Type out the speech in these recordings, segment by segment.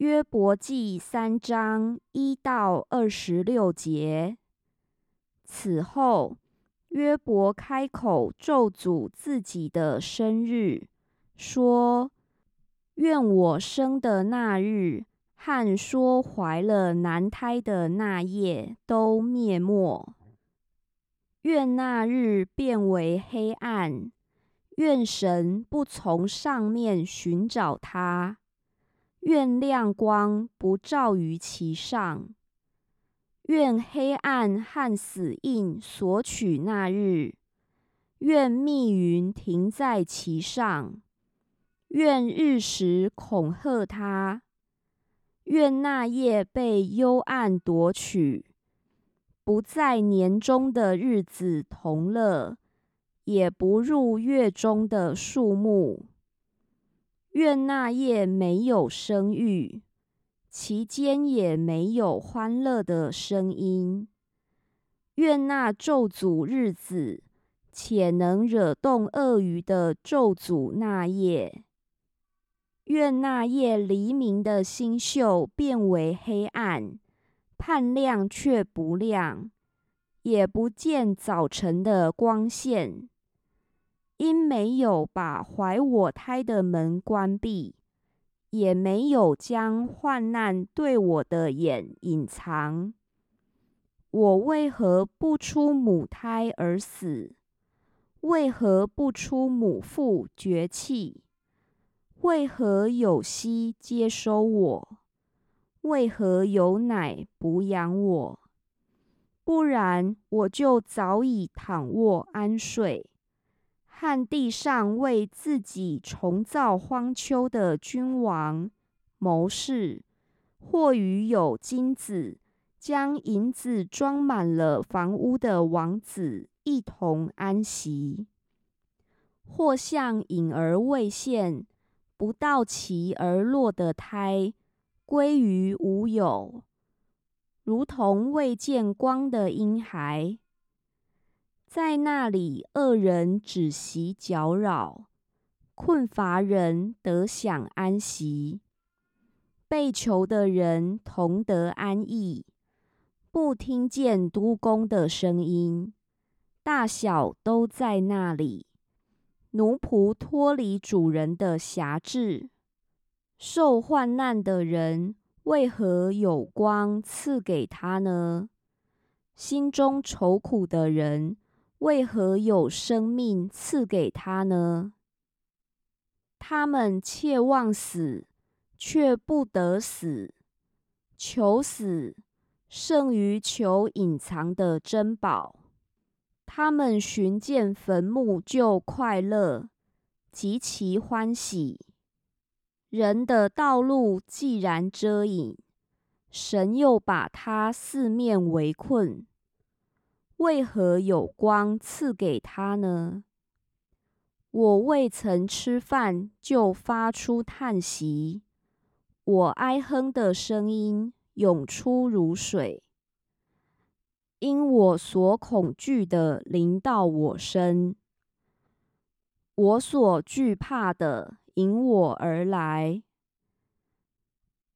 约伯记三章一到二十六节。此后，约伯开口咒诅自己的生日，说：“愿我生的那日和说怀了男胎的那夜都灭没。愿那日变为黑暗。愿神不从上面寻找他。”愿亮光不照于其上，愿黑暗和死印索取那日，愿密云停在其上，愿日食恐吓他，愿那夜被幽暗夺取，不在年中的日子同乐，也不入月中的数目。愿那夜没有生育，其间也没有欢乐的声音。愿那咒诅日子，且能惹动鳄鱼的咒诅那夜。愿那夜黎明的星宿变为黑暗，盼亮却不亮，也不见早晨的光线。因没有把怀我胎的门关闭，也没有将患难对我的眼隐藏，我为何不出母胎而死？为何不出母腹绝气？为何有息接收我？为何有奶补养我？不然，我就早已躺卧安睡。和地上为自己重造荒丘的君王、谋士，或与有金子、将银子装满了房屋的王子一同安息；或像隐而未现、不到其而落的胎，归于无有，如同未见光的婴孩。在那里，恶人止息搅扰，困乏人得享安息，被囚的人同得安逸，不听见督工的声音，大小都在那里。奴仆脱离主人的辖制，受患难的人为何有光赐给他呢？心中愁苦的人。为何有生命赐给他呢？他们切望死，却不得死；求死胜于求隐藏的珍宝。他们寻见坟墓就快乐，极其欢喜。人的道路既然遮隐，神又把他四面围困。为何有光赐给他呢？我未曾吃饭，就发出叹息；我哀哼的声音涌出如水，因我所恐惧的临到我身，我所惧怕的引我而来，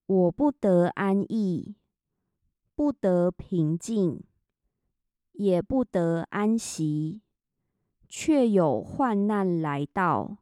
我不得安逸，不得平静。也不得安息，却有患难来到。